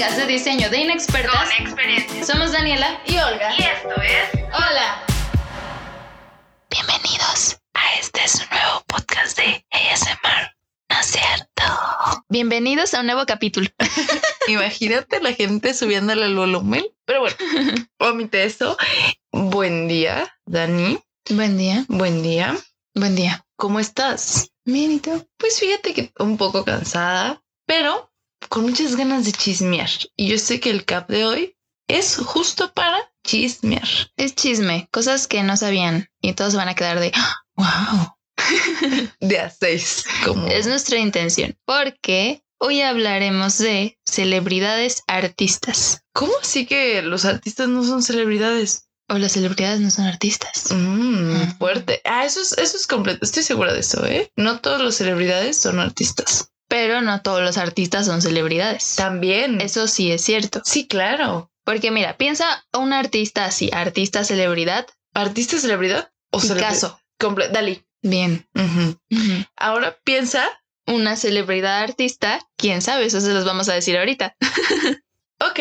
podcast de diseño de inexpertas Con experiencia. Somos Daniela Y Olga. Y esto es Hola. Bienvenidos a este su nuevo podcast de ASMR. ¿No es cierto? Bienvenidos a un nuevo capítulo. Imagínate la gente subiéndole el volumen. Pero bueno, omite eso. Buen día, Dani. Buen día. Buen día. Buen día. ¿Cómo estás? Bien, ¿y tú? Pues fíjate que un poco cansada, pero con muchas ganas de chismear. Y yo sé que el cap de hoy es justo para chismear. Es chisme, cosas que no sabían y todos van a quedar de wow. De a seis, como Es nuestra intención, porque hoy hablaremos de celebridades artistas. ¿Cómo así que los artistas no son celebridades? O las celebridades no son artistas. Mm, fuerte. Ah, eso es, eso es completo. Estoy segura de eso, ¿eh? No todas las celebridades son artistas. Pero no todos los artistas son celebridades. También. Eso sí es cierto. Sí, claro. Porque mira, piensa un artista así, artista celebridad, ¿Artista celebridad o? Picasso. Comple- Dalí. Bien. Ahora piensa. Una celebridad artista, quién sabe, eso se los vamos a decir ahorita. Ok.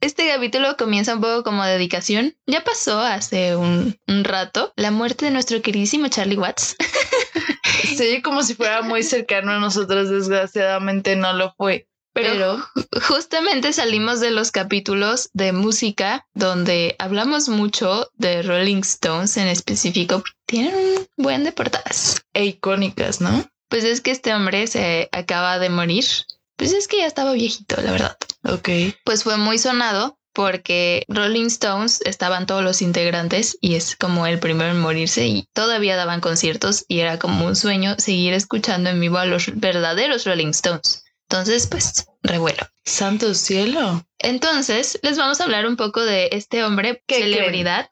Este capítulo comienza un poco como dedicación. Ya pasó hace un, un rato la muerte de nuestro queridísimo Charlie Watts. Se oye como si fuera muy cercano a nosotros. Desgraciadamente no lo fue. Pero, Pero, ju- justamente salimos de los capítulos de música donde hablamos mucho de Rolling Stones en específico. Tienen un buen de portadas. e icónicas, ¿no? Pues es que este hombre se acaba de morir. Pues es que ya estaba viejito, la verdad. Ok. Pues fue muy sonado porque Rolling Stones estaban todos los integrantes y es como el primero en morirse y todavía daban conciertos y era como un sueño seguir escuchando en vivo a los verdaderos Rolling Stones. Entonces, pues, revuelo. Santo cielo. Entonces, les vamos a hablar un poco de este hombre ¿Qué celebridad,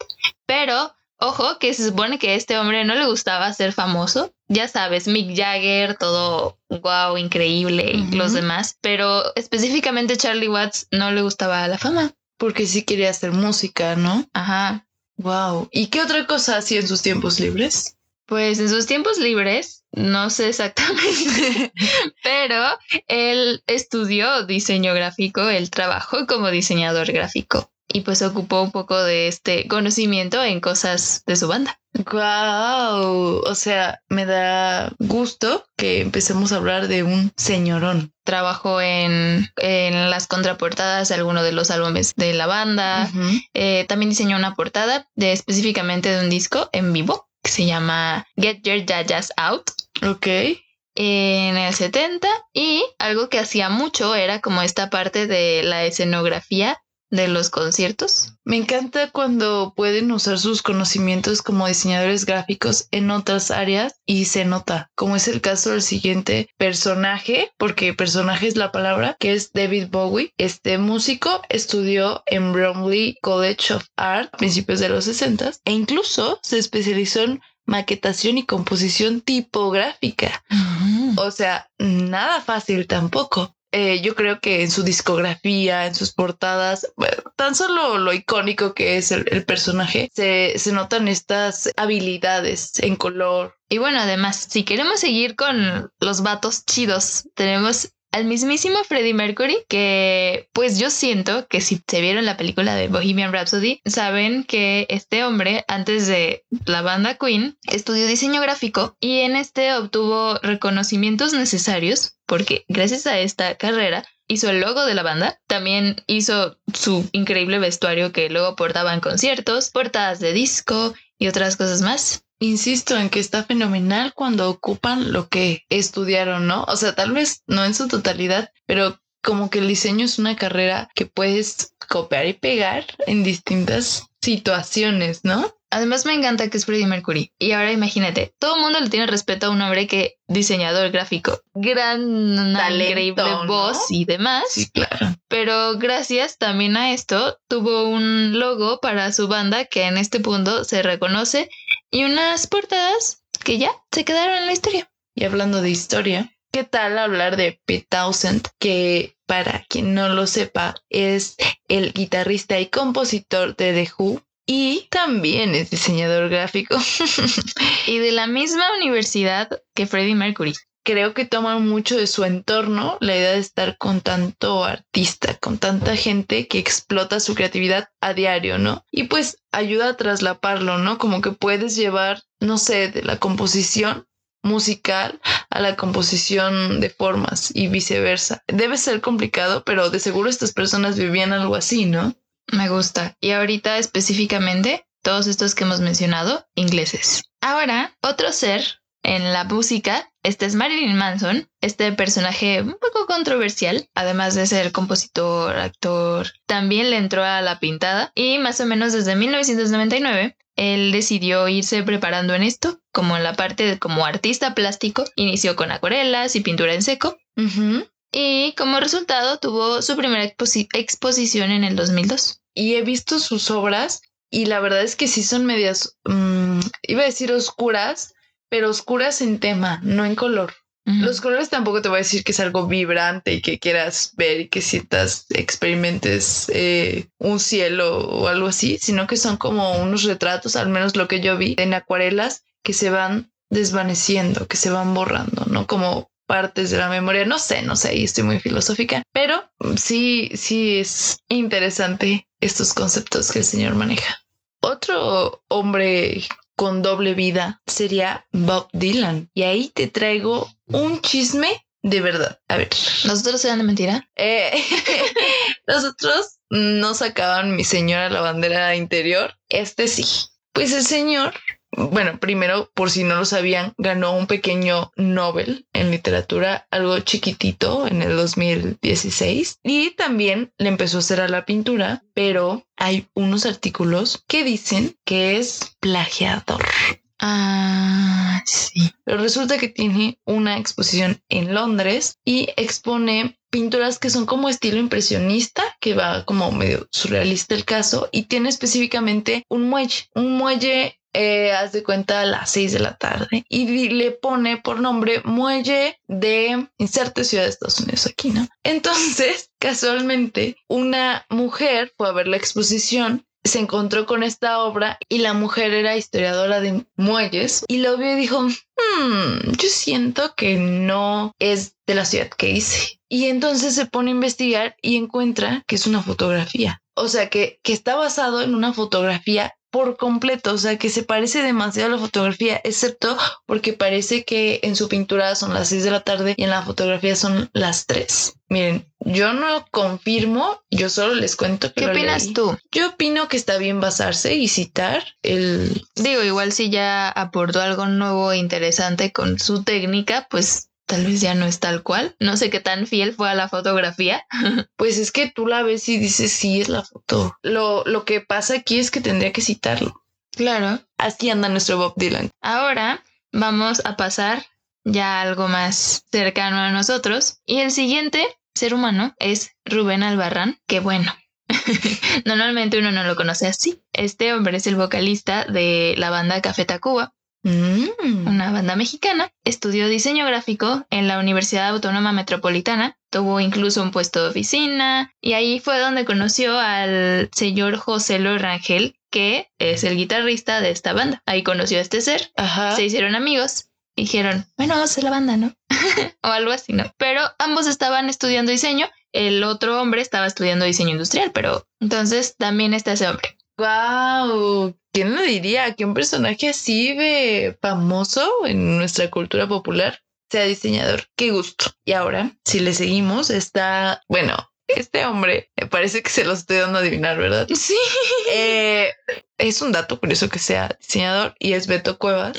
pero ojo que se supone que a este hombre no le gustaba ser famoso. Ya sabes, Mick Jagger, todo wow, increíble y los demás, pero específicamente Charlie Watts no le gustaba la fama. Porque sí quería hacer música, ¿no? Ajá. Wow. ¿Y qué otra cosa hacía en sus tiempos libres? Pues en sus tiempos libres, no sé exactamente, pero él estudió diseño gráfico, él trabajó como diseñador gráfico y pues ocupó un poco de este conocimiento en cosas de su banda. Wow. O sea, me da gusto que empecemos a hablar de un señorón. Trabajó en, en las contraportadas de algunos de los álbumes de la banda. Eh, también diseñó una portada de específicamente de un disco en vivo que se llama Get Your Jajas Out. Ok. en el 70 y algo que hacía mucho era como esta parte de la escenografía de los conciertos. Me encanta cuando pueden usar sus conocimientos como diseñadores gráficos en otras áreas y se nota, como es el caso del siguiente personaje, porque personaje es la palabra, que es David Bowie. Este músico estudió en Bromley College of Art a principios de los 60 e incluso se especializó en maquetación y composición tipográfica. O sea, nada fácil tampoco. Eh, yo creo que en su discografía, en sus portadas, tan solo lo icónico que es el, el personaje, se, se notan estas habilidades en color. Y bueno, además, si queremos seguir con los vatos chidos, tenemos al mismísimo Freddie Mercury, que pues yo siento que si se vieron la película de Bohemian Rhapsody, saben que este hombre, antes de la banda Queen, estudió diseño gráfico y en este obtuvo reconocimientos necesarios porque gracias a esta carrera hizo el logo de la banda, también hizo su increíble vestuario que luego portaba en conciertos, portadas de disco y otras cosas más. Insisto en que está fenomenal cuando ocupan lo que estudiaron, ¿no? O sea, tal vez no en su totalidad, pero como que el diseño es una carrera que puedes copiar y pegar en distintas situaciones, ¿no? Además me encanta que es Freddie Mercury. Y ahora imagínate, todo el mundo le tiene respeto a un hombre que diseñador gráfico, gran, Talento, increíble ¿no? voz y demás. Sí, claro. Pero gracias también a esto, tuvo un logo para su banda que en este punto se reconoce y unas portadas que ya se quedaron en la historia. Y hablando de historia, ¿qué tal hablar de Pete Townsend? Que para quien no lo sepa, es el guitarrista y compositor de The Who y también es diseñador gráfico. Y de la misma universidad que Freddie Mercury. Creo que toman mucho de su entorno la idea de estar con tanto artista, con tanta gente que explota su creatividad a diario, ¿no? Y pues ayuda a traslaparlo, ¿no? Como que puedes llevar, no sé, de la composición musical a la composición de formas y viceversa. Debe ser complicado, pero de seguro estas personas vivían algo así, ¿no? Me gusta. Y ahorita específicamente, todos estos que hemos mencionado, ingleses. Ahora, otro ser en la música, este es Marilyn Manson, este personaje un poco controversial, además de ser compositor, actor, también le entró a la pintada y más o menos desde 1999 él decidió irse preparando en esto, como en la parte de como artista plástico, inició con acuarelas y pintura en seco. Y como resultado tuvo su primera exposición en el 2002. Y he visto sus obras y la verdad es que sí son medias, mm, iba a decir oscuras, pero oscuras en tema, no en color. Los colores tampoco te voy a decir que es algo vibrante y que quieras ver y que sientas, experimentes eh, un cielo o algo así, sino que son como unos retratos, al menos lo que yo vi en acuarelas, que se van desvaneciendo, que se van borrando, ¿no? Como partes de la memoria, no sé, no sé, y estoy muy filosófica, pero sí, sí es interesante estos conceptos que el señor maneja. Otro hombre con doble vida sería Bob Dylan. Y ahí te traigo un chisme de verdad. A ver. ¿Nosotros eran de mentira? Eh, nosotros no sacaban mi señora la bandera interior. Este sí. Pues el señor bueno, primero, por si no lo sabían, ganó un pequeño Nobel en literatura, algo chiquitito en el 2016. Y también le empezó a hacer a la pintura, pero hay unos artículos que dicen que es plagiador. Ah, sí. Pero resulta que tiene una exposición en Londres y expone pinturas que son como estilo impresionista, que va como medio surrealista el caso, y tiene específicamente un muelle, un muelle eh, haz de cuenta a las 6 de la tarde y le pone por nombre muelle de inserte ciudad de Estados Unidos aquí, ¿no? Entonces, casualmente, una mujer fue a ver la exposición se encontró con esta obra y la mujer era historiadora de muelles y lo vio y dijo, hmm, yo siento que no es de la ciudad que hice. Y entonces se pone a investigar y encuentra que es una fotografía. O sea, que, que está basado en una fotografía por completo, o sea que se parece demasiado a la fotografía, excepto porque parece que en su pintura son las 6 de la tarde y en la fotografía son las 3. Miren, yo no confirmo, yo solo les cuento que... ¿Qué opinas tú? Yo opino que está bien basarse y citar el... Digo, igual si ya aportó algo nuevo e interesante con su técnica, pues tal vez ya no es tal cual. No sé qué tan fiel fue a la fotografía. pues es que tú la ves y dices, sí, es la foto. Lo, lo que pasa aquí es que tendría que citarlo. Claro. Así anda nuestro Bob Dylan. Ahora vamos a pasar ya algo más cercano a nosotros. Y el siguiente ser humano es Rubén Albarrán, que bueno. Normalmente uno no lo conoce así. Este hombre es el vocalista de la banda Café Tacuba, Mm. una banda mexicana. Estudió diseño gráfico en la Universidad Autónoma Metropolitana. Tuvo incluso un puesto de oficina y ahí fue donde conoció al señor José Lorangel, que es el guitarrista de esta banda. Ahí conoció a este ser, se hicieron amigos dijeron, bueno, vamos a hacer la banda, ¿no? o algo así, ¿no? Pero ambos estaban estudiando diseño, el otro hombre estaba estudiando diseño industrial, pero entonces también está ese hombre. ¡Wow! ¿Quién lo diría que un personaje así de famoso en nuestra cultura popular sea diseñador? ¡Qué gusto! Y ahora, si le seguimos, está, bueno, este hombre, me parece que se lo estoy dando a adivinar, ¿verdad? Sí. Eh, es un dato curioso que sea diseñador y es Beto Cuevas.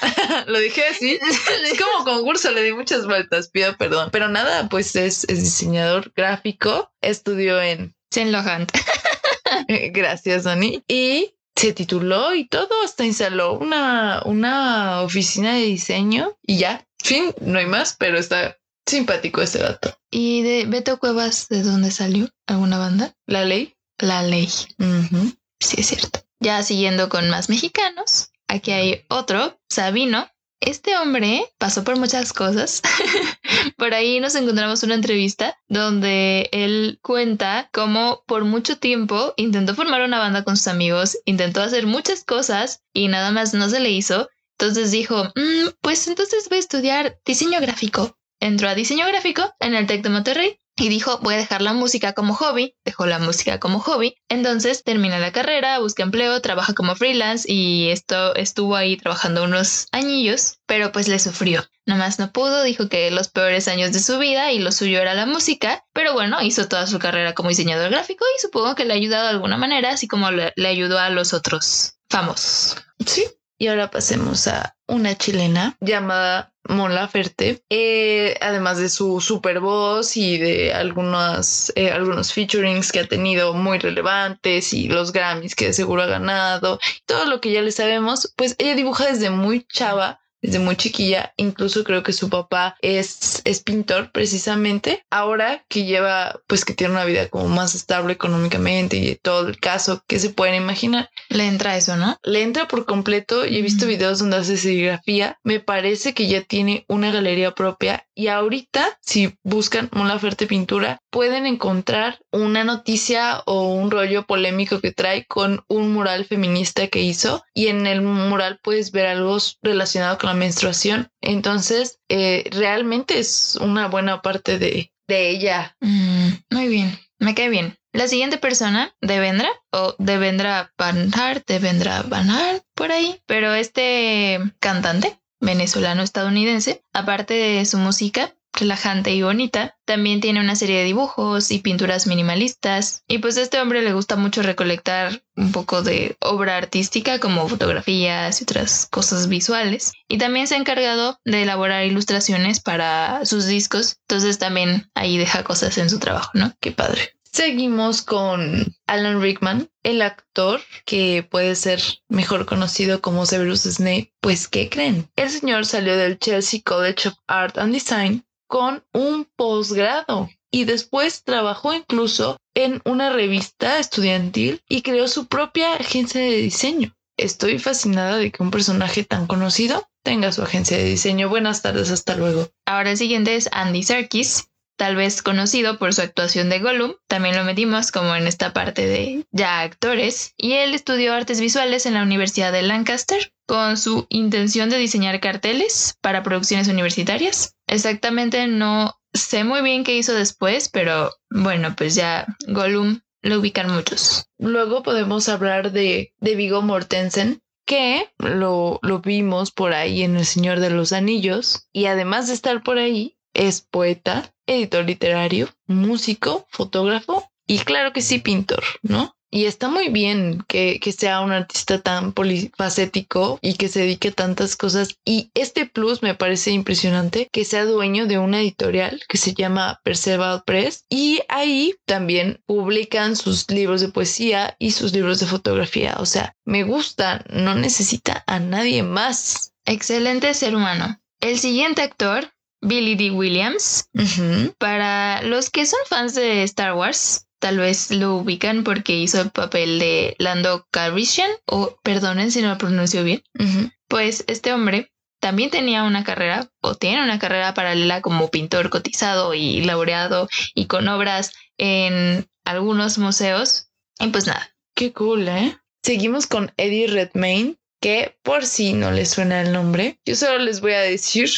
lo dije así. Es como concurso, le di muchas vueltas, pido perdón. Pero nada, pues es, es diseñador gráfico, estudió en... Saint. Gracias, Dani. Y se tituló y todo, hasta instaló una, una oficina de diseño y ya. Fin, no hay más, pero está simpático este dato. ¿Y de Beto Cuevas, de dónde salió? ¿Alguna banda? La ley. La ley. Sí, es cierto. Ya siguiendo con más mexicanos, aquí hay otro, Sabino, este hombre pasó por muchas cosas. por ahí nos encontramos una entrevista donde él cuenta cómo por mucho tiempo intentó formar una banda con sus amigos, intentó hacer muchas cosas y nada más no se le hizo. Entonces dijo, "Mm, pues entonces voy a estudiar diseño gráfico. Entró a diseño gráfico en el TEC de Monterrey y dijo, voy a dejar la música como hobby. Dejó la música como hobby. Entonces termina la carrera, busca empleo, trabaja como freelance y esto estuvo ahí trabajando unos añillos, pero pues le sufrió. Nomás no pudo, dijo que los peores años de su vida y lo suyo era la música, pero bueno, hizo toda su carrera como diseñador gráfico y supongo que le ha ayudado de alguna manera, así como le, le ayudó a los otros famosos. Sí. Y ahora pasemos a una chilena llamada Mon Laferte, eh, además de su super voz y de algunas, eh, algunos featurings que ha tenido muy relevantes y los Grammys que de seguro ha ganado, todo lo que ya le sabemos, pues ella dibuja desde muy chava desde muy chiquilla. Incluso creo que su papá es, es pintor precisamente. Ahora que lleva, pues que tiene una vida como más estable económicamente y todo el caso que se pueden imaginar. Le entra eso, ¿no? Le entra por completo y he visto videos donde hace serigrafía. Me parece que ya tiene una galería propia y ahorita si buscan Mon Laferte pintura pueden encontrar una noticia o un rollo polémico que trae con un mural feminista que hizo y en el mural puedes ver algo relacionado con la menstruación. Entonces, eh, realmente es una buena parte de, de ella. Mm, muy bien, me cae bien. La siguiente persona, Devendra, o Devendra Banhart, Devendra Banhart, por ahí. Pero este cantante venezolano-estadounidense, aparte de su música relajante y bonita, también tiene una serie de dibujos y pinturas minimalistas. Y pues a este hombre le gusta mucho recolectar un poco de obra artística como fotografías y otras cosas visuales. Y también se ha encargado de elaborar ilustraciones para sus discos. Entonces también ahí deja cosas en su trabajo, ¿no? Qué padre. Seguimos con Alan Rickman, el actor que puede ser mejor conocido como Severus Snape. Pues, ¿qué creen? El señor salió del Chelsea College of Art and Design con un posgrado y después trabajó incluso en una revista estudiantil y creó su propia agencia de diseño. Estoy fascinada de que un personaje tan conocido tenga su agencia de diseño. Buenas tardes, hasta luego. Ahora el siguiente es Andy Serkis, tal vez conocido por su actuación de Gollum. También lo metimos como en esta parte de ya actores. Y él estudió artes visuales en la Universidad de Lancaster con su intención de diseñar carteles para producciones universitarias. Exactamente no sé muy bien qué hizo después, pero bueno, pues ya Gollum lo ubican muchos. Luego podemos hablar de, de Vigo Mortensen, que lo, lo vimos por ahí en El Señor de los Anillos. Y además de estar por ahí, es poeta, editor literario, músico, fotógrafo y claro que sí, pintor, ¿no? Y está muy bien que, que sea un artista tan polifacético y que se dedique a tantas cosas. Y este plus me parece impresionante que sea dueño de una editorial que se llama Perceval Press. Y ahí también publican sus libros de poesía y sus libros de fotografía. O sea, me gusta, no necesita a nadie más. Excelente ser humano. El siguiente actor, Billy D. Williams. Para los que son fans de Star Wars, tal vez lo ubican porque hizo el papel de Lando Calrissian, o perdonen si no lo pronuncio bien. Pues este hombre también tenía una carrera, o tiene una carrera paralela como pintor cotizado y laureado, y con obras en algunos museos. Y pues nada, Qué cool, ¿eh? Seguimos con Eddie Redmayne, que por si no les suena el nombre, yo solo les voy a decir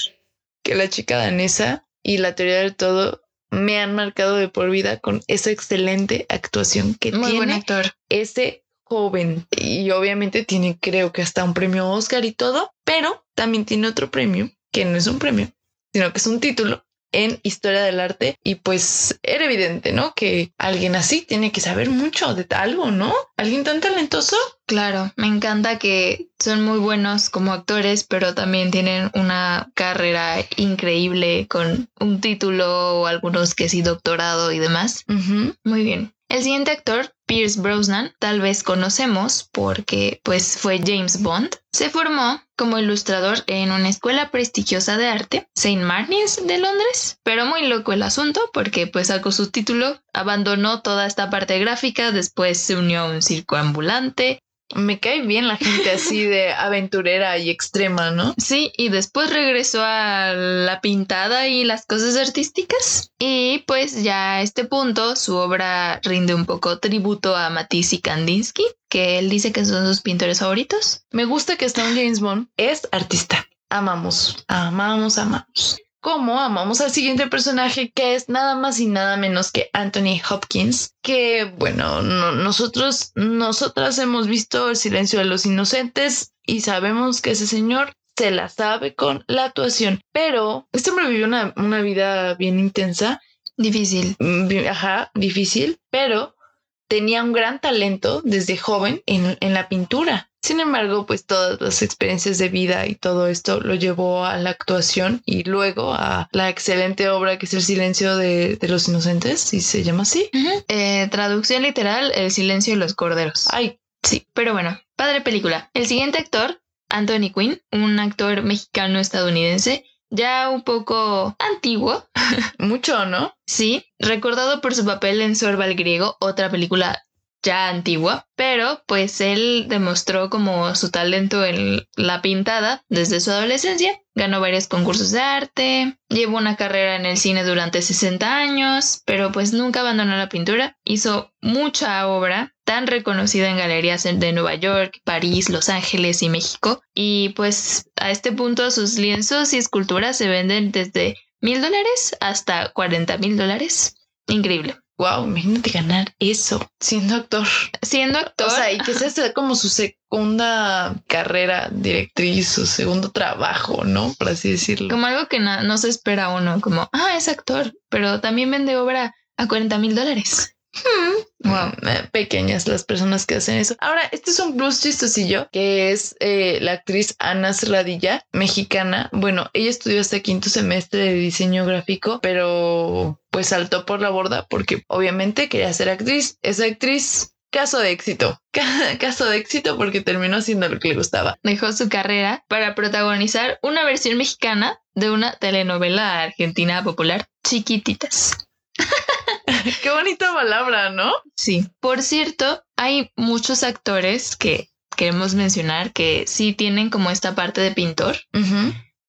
que la chica danesa y la teoría del todo me han marcado de por vida con esa excelente actuación que muy buen tiene actor. ese joven. Y obviamente tiene, creo que hasta un premio Oscar y todo, pero también tiene otro premio, que no es un premio, sino que es un título en historia del arte y pues era evidente, ¿no? Que alguien así tiene que saber mucho de algo, ¿no? Alguien tan talentoso. Claro, me encanta que son muy buenos como actores, pero también tienen una carrera increíble con un título o algunos que sí doctorado y demás. Muy bien. El siguiente actor, Pierce Brosnan, tal vez conocemos porque pues fue James Bond. Se formó como ilustrador en una escuela prestigiosa de arte, St. Martin's de Londres, pero muy loco el asunto porque pues sacó su título, abandonó toda esta parte gráfica, después se unió a un circo ambulante Me cae bien la gente así de aventurera y extrema, ¿no? Sí, y después regresó a la pintada y las cosas artísticas. Y pues ya a este punto su obra rinde un poco tributo a Matisse y Kandinsky, que él dice que son sus pintores favoritos. Me gusta que Stone James Bond es artista. Amamos, amamos, amamos como amamos al siguiente personaje que es nada más y nada menos que Anthony Hopkins, que bueno, nosotros, nosotras hemos visto El silencio de los inocentes y sabemos que ese señor se la sabe con la actuación, pero este hombre vivió una, una vida bien intensa. Difícil. Ajá, difícil, pero tenía un gran talento desde joven en, en la pintura. Sin embargo, pues todas las experiencias de vida y todo esto lo llevó a la actuación y luego a la excelente obra que es El silencio de, los inocentes, si se llama así. Eh, traducción literal, El silencio de los corderos. Ay, sí, pero bueno, padre película. El siguiente actor, Anthony Quinn, un actor mexicano estadounidense, ya un poco antiguo. Mucho, ¿no? Sí, recordado por su papel en Sorba el Griego, otra película ya antigua, pero pues él demostró como su talento en la pintada desde su adolescencia. Ganó varios concursos de arte, llevó una carrera en el cine durante 60 años, pero pues nunca abandonó la pintura. Hizo mucha obra tan reconocida en galerías de Nueva York, París, Los Ángeles y México. Y pues a este punto sus lienzos y esculturas se venden desde mil dólares hasta 40 mil dólares. Increíble. Wow, imagínate ganar eso siendo actor. Siendo actor. O sea, y que sea como su segunda carrera directriz, su segundo trabajo, ¿no? Por así decirlo. Como algo que no, se espera uno, como, ah, es actor, pero también vende obra a 40 mil dólares. Wow, eh, pequeñas las personas que hacen eso. Ahora, este es un plus chistosillo que es eh, la actriz Ana Serradilla, mexicana. Bueno, ella estudió hasta quinto semestre de diseño gráfico, pero pues saltó por la borda porque obviamente quería ser actriz. Esa actriz Caso de éxito. Caso de éxito porque terminó haciendo lo que le gustaba. Dejó su carrera para protagonizar una versión mexicana de una telenovela argentina popular, Chiquititas. Qué bonita palabra, ¿no? Sí. Por cierto, hay muchos actores que queremos mencionar que sí tienen como esta parte de pintor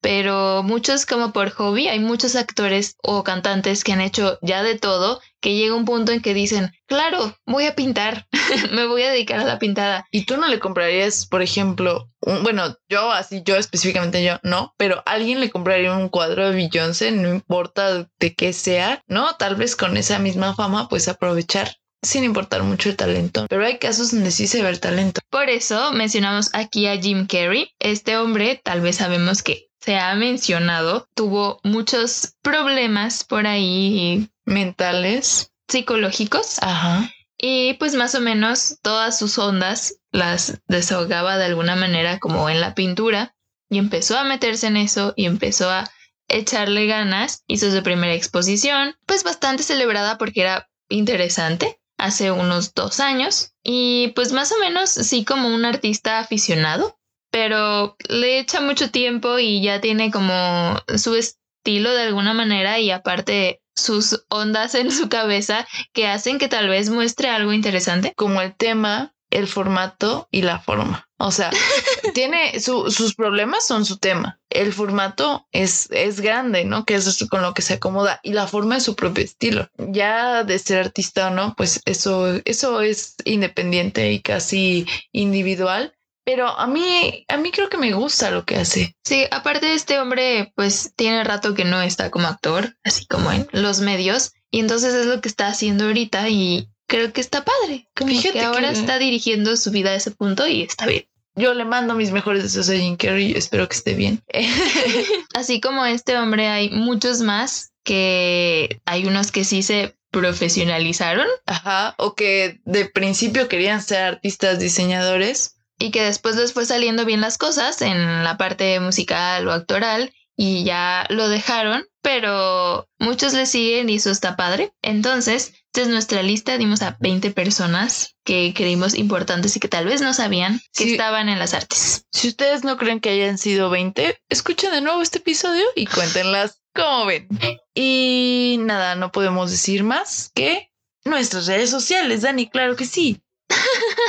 pero muchos como por hobby, hay muchos actores o cantantes que han hecho ya de todo, que llega un punto en que dicen, claro, voy a pintar, me voy a dedicar a la pintada. Y tú no le comprarías, por ejemplo, bueno, yo así, yo específicamente yo, no, pero alguien le compraría un cuadro de Beyoncé, no importa de qué sea, ¿no? Tal vez con esa misma fama, pues aprovechar sin importar mucho el talento, pero hay casos donde sí se ve el talento. Por eso mencionamos aquí a Jim Carrey. Este hombre, tal vez sabemos que se ha mencionado, tuvo muchos problemas por ahí mentales, psicológicos. Ajá. Y pues más o menos todas sus ondas las desahogaba de alguna manera como en la pintura y empezó a meterse en eso y empezó a echarle ganas. Hizo su primera exposición, pues bastante celebrada porque era interesante hace unos dos años y pues más o menos sí como un artista aficionado pero le echa mucho tiempo y ya tiene como su estilo de alguna manera y aparte sus ondas en su cabeza que hacen que tal vez muestre algo interesante. Como el tema, el formato y la forma. O sea, tiene sus problemas son su tema. El formato es, es grande, ¿no? Que es con lo que se acomoda y la forma es su propio estilo. Ya de ser artista o no, pues eso, eso es independiente y casi individual pero a mí, a mí creo que me gusta lo que hace. Sí, aparte este hombre, pues tiene rato que no está como actor, así como en los medios, y entonces es lo que está haciendo ahorita y creo que está padre. Como Fíjate que ahora está dirigiendo su vida a ese punto y está bien. Yo le mando mis mejores deseos a Jim Carrey, espero que esté bien. así como este hombre hay muchos más que hay unos que sí se profesionalizaron. Ajá, o que de principio querían ser artistas diseñadores y que después les fue saliendo bien las cosas en la parte musical o actoral y ya lo dejaron, pero muchos le siguen y eso está padre. Entonces, esta es nuestra lista, dimos a 20 personas que creímos importantes y que tal vez no sabían que estaban en las artes. Si ustedes no creen que hayan sido 20, escuchen de nuevo este episodio y cuéntenlas como ven. Y nada, no podemos decir más que nuestras redes sociales, Dani, claro que sí.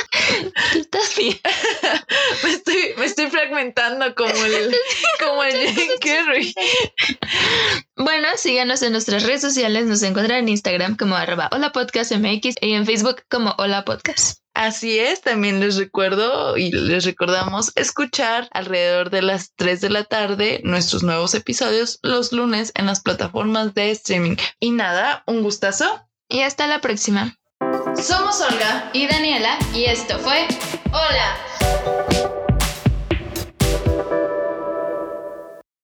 Estás bien. me, estoy, me estoy fragmentando como el, como el Jim Carrey. Bueno, síganos en nuestras redes sociales. Nos encuentran en Instagram como arroba hola podcast MX y en Facebook como hola podcast. Así es, también les recuerdo y les recordamos escuchar alrededor de las 3 de la tarde nuestros nuevos episodios los lunes en las plataformas de streaming. Y nada, un gustazo. Y hasta la próxima. Somos Olga y Daniela y esto fue Hola.